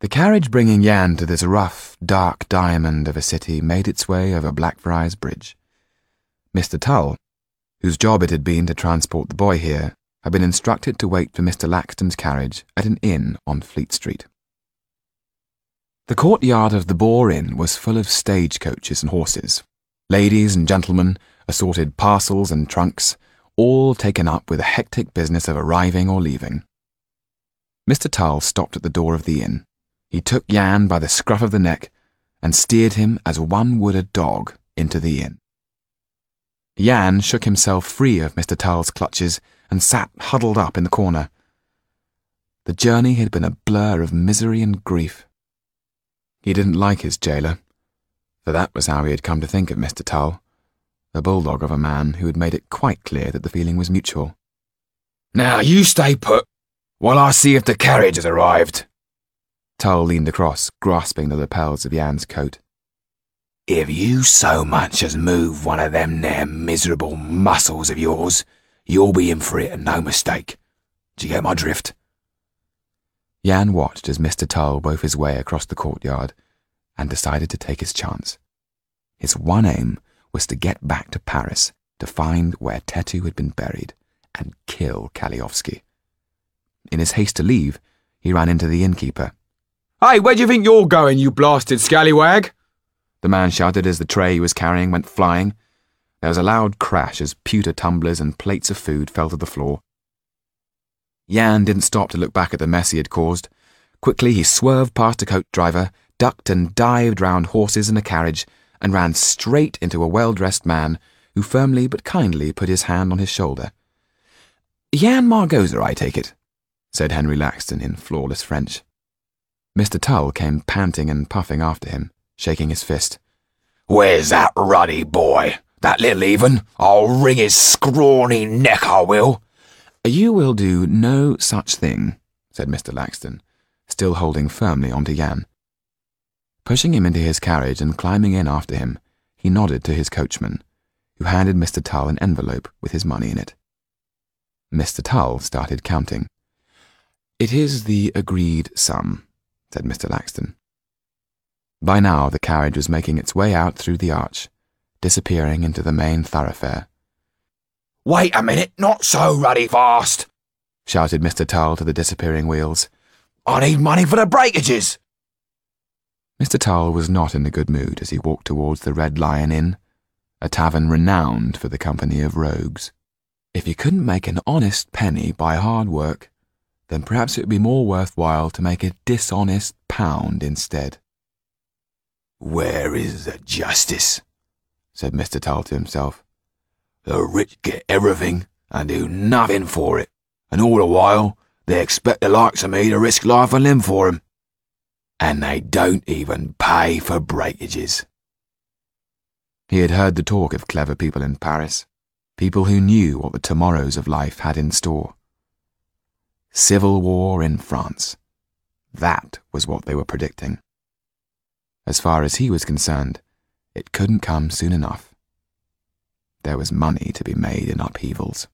The carriage bringing Yann to this rough, dark diamond of a city made its way over Blackfriars Bridge. Mr. Tull, whose job it had been to transport the boy here, had been instructed to wait for Mr. Laxton's carriage at an inn on Fleet Street. The courtyard of the Boar Inn was full of stagecoaches and horses, ladies and gentlemen, assorted parcels and trunks, all taken up with the hectic business of arriving or leaving. Mr. Tull stopped at the door of the inn. He took Yann by the scruff of the neck and steered him as one would a dog into the inn. Yann shook himself free of Mr. Tull's clutches and sat huddled up in the corner. The journey had been a blur of misery and grief. He didn't like his jailer, for that was how he had come to think of Mr. Tull, a bulldog of a man who had made it quite clear that the feeling was mutual. Now you stay put while I see if the carriage has arrived. Tull leaned across, grasping the lapels of Yann's coat. If you so much as move one of them there miserable muscles of yours, you'll be in for it and no mistake. Do you get my drift? Yann watched as Mr. Tull wove his way across the courtyard and decided to take his chance. His one aim was to get back to Paris to find where Tetu had been buried and kill Kalliovski. In his haste to leave, he ran into the innkeeper. Hey, where do you think you're going, you blasted scallywag? The man shouted as the tray he was carrying went flying. There was a loud crash as pewter tumblers and plates of food fell to the floor. Yann didn't stop to look back at the mess he had caused. Quickly he swerved past a coach driver, ducked and dived round horses and a carriage, and ran straight into a well-dressed man who firmly but kindly put his hand on his shoulder. Yann Margoza, I take it, said Henry Laxton in flawless French. Mr. Tull came panting and puffing after him, shaking his fist. Where's that ruddy boy? That little even? I'll wring his scrawny neck, I will. You will do no such thing, said Mr. Laxton, still holding firmly on to Yann. Pushing him into his carriage and climbing in after him, he nodded to his coachman, who handed Mr. Tull an envelope with his money in it. Mr. Tull started counting. It is the agreed sum, said Mr. Laxton. By now the carriage was making its way out through the arch, disappearing into the main thoroughfare. Wait a minute, not so ruddy fast, shouted Mr. Tull to the disappearing wheels. I need money for the breakages. Mr. Tull was not in a good mood as he walked towards the Red Lion Inn, a tavern renowned for the company of rogues. If he couldn't make an honest penny by hard work, then perhaps it would be more worthwhile to make a dishonest pound instead. Where is the justice? said Mr. Tull to himself. The rich get everything and do nothing for it, and all the while they expect the likes of me to risk life and limb for 'em. And they don't even pay for breakages. He had heard the talk of clever people in Paris, people who knew what the tomorrows of life had in store. Civil war in France. That was what they were predicting. As far as he was concerned, it couldn't come soon enough. There was money to be made in upheavals.